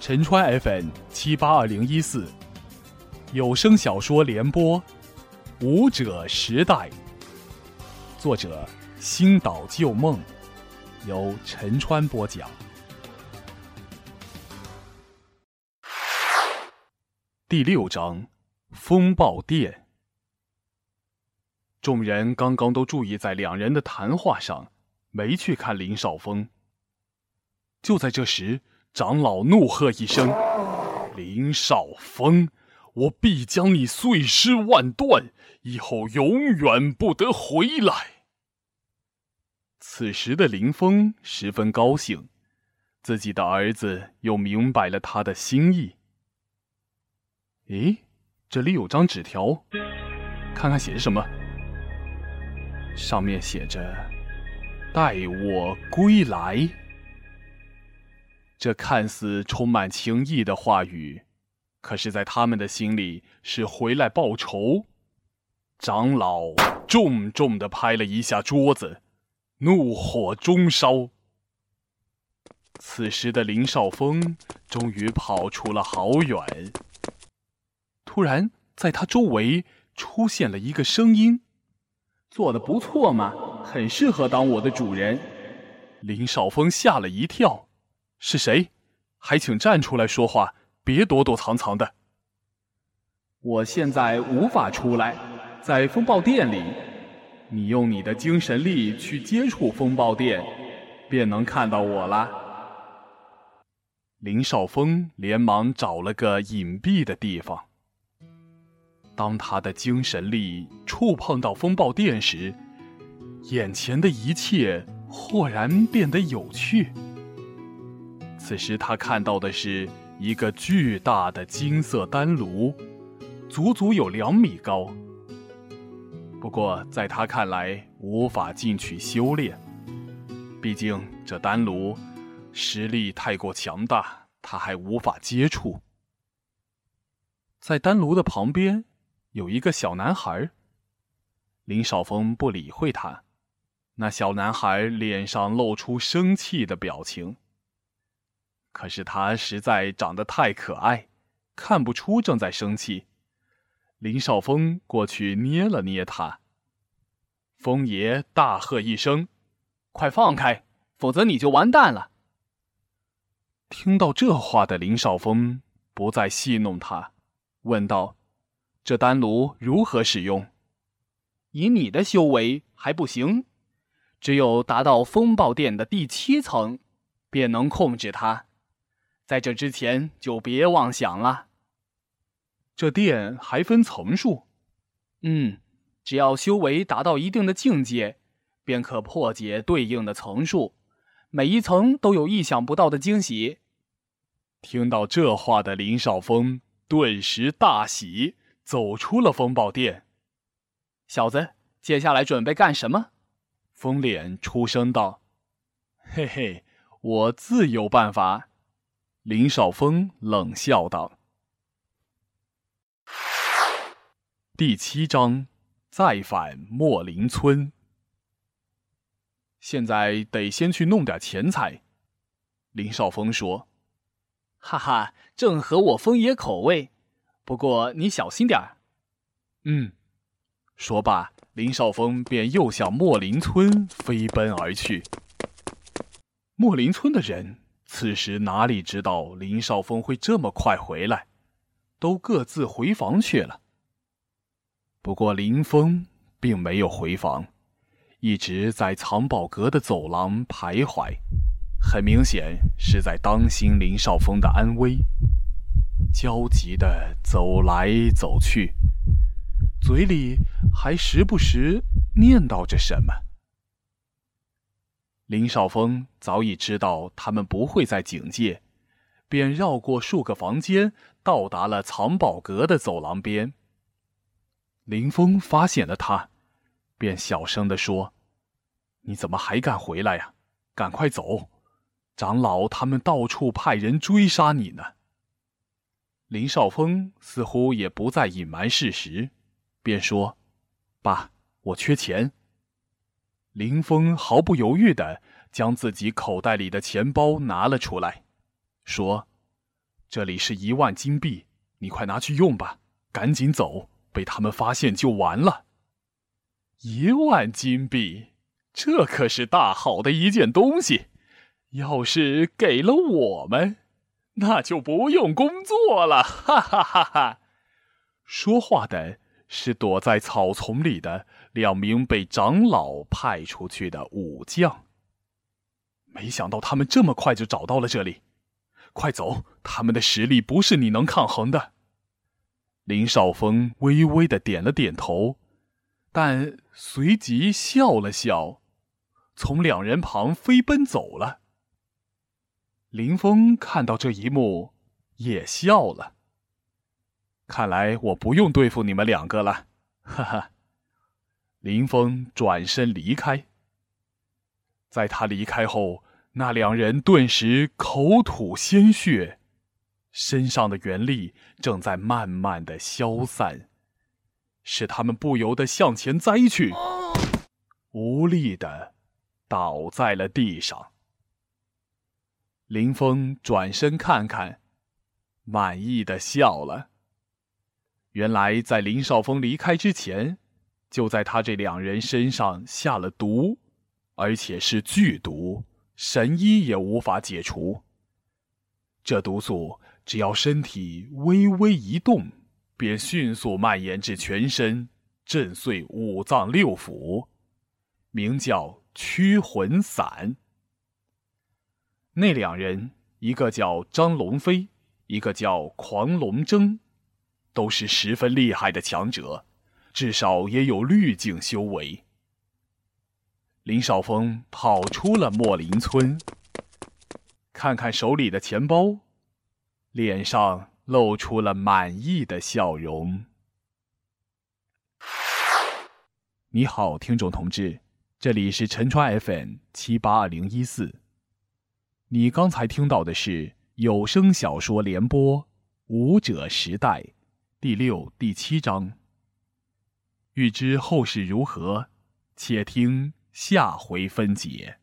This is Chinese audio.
陈川 FM 七八二零一四有声小说联播，《舞者时代》，作者星岛旧梦，由陈川播讲。第六章：风暴电。众人刚刚都注意在两人的谈话上，没去看林少峰。就在这时。长老怒喝一声：“林少峰，我必将你碎尸万段，以后永远不得回来。”此时的林峰十分高兴，自己的儿子又明白了他的心意。咦，这里有张纸条，看看写着什么。上面写着：“待我归来。”这看似充满情意的话语，可是，在他们的心里是回来报仇。长老重重的拍了一下桌子，怒火中烧。此时的林少峰终于跑出了好远。突然，在他周围出现了一个声音：“做的不错嘛，很适合当我的主人。”林少峰吓了一跳。是谁？还请站出来说话，别躲躲藏藏的。我现在无法出来，在风暴殿里。你用你的精神力去接触风暴殿，便能看到我啦。林少峰连忙找了个隐蔽的地方。当他的精神力触碰到风暴殿时，眼前的一切豁然变得有趣。此时他看到的是一个巨大的金色丹炉，足足有两米高。不过在他看来无法进去修炼，毕竟这丹炉实力太过强大，他还无法接触。在丹炉的旁边有一个小男孩，林少峰不理会他，那小男孩脸上露出生气的表情。可是他实在长得太可爱，看不出正在生气。林少峰过去捏了捏他。风爷大喝一声：“快放开，否则你就完蛋了！”听到这话的林少峰不再戏弄他，问道：“这丹炉如何使用？以你的修为还不行，只有达到风暴殿的第七层，便能控制它。”在这之前就别妄想了。这殿还分层数，嗯，只要修为达到一定的境界，便可破解对应的层数，每一层都有意想不到的惊喜。听到这话的林少峰顿时大喜，走出了风暴殿。小子，接下来准备干什么？风脸出声道：“嘿嘿，我自有办法。”林少峰冷笑道：“第七章，再返莫林村。现在得先去弄点钱财。”林少峰说：“哈哈，正合我风爷口味。不过你小心点儿。”嗯，说罢，林少峰便又向莫林村飞奔而去。莫林村的人。此时哪里知道林少峰会这么快回来，都各自回房去了。不过林峰并没有回房，一直在藏宝阁的走廊徘徊，很明显是在当心林少峰的安危，焦急的走来走去，嘴里还时不时念叨着什么。林少峰早已知道他们不会在警戒，便绕过数个房间，到达了藏宝阁的走廊边。林峰发现了他，便小声的说：“你怎么还敢回来呀？赶快走！长老他们到处派人追杀你呢。”林少峰似乎也不再隐瞒事实，便说：“爸，我缺钱。”林峰毫不犹豫的将自己口袋里的钱包拿了出来，说：“这里是一万金币，你快拿去用吧，赶紧走，被他们发现就完了。”一万金币，这可是大好的一件东西，要是给了我们，那就不用工作了，哈哈哈哈！说话的是躲在草丛里的两名被长老派出去的武将。没想到他们这么快就找到了这里，快走！他们的实力不是你能抗衡的。林少峰微微的点了点头，但随即笑了笑，从两人旁飞奔走了。林峰看到这一幕，也笑了。看来我不用对付你们两个了，哈哈。林峰转身离开。在他离开后，那两人顿时口吐鲜血，身上的元力正在慢慢的消散，使他们不由得向前栽去，无力的倒在了地上。林峰转身看看，满意的笑了。原来，在林少峰离开之前，就在他这两人身上下了毒，而且是剧毒，神医也无法解除。这毒素只要身体微微一动，便迅速蔓延至全身，震碎五脏六腑，名叫驱魂散。那两人，一个叫张龙飞，一个叫狂龙争。都是十分厉害的强者，至少也有滤境修为。林少峰跑出了莫林村，看看手里的钱包，脸上露出了满意的笑容。你好，听众同志，这里是陈川 FM 七八二零一四。你刚才听到的是有声小说联播《武者时代》。第六、第七章。欲知后事如何，且听下回分解。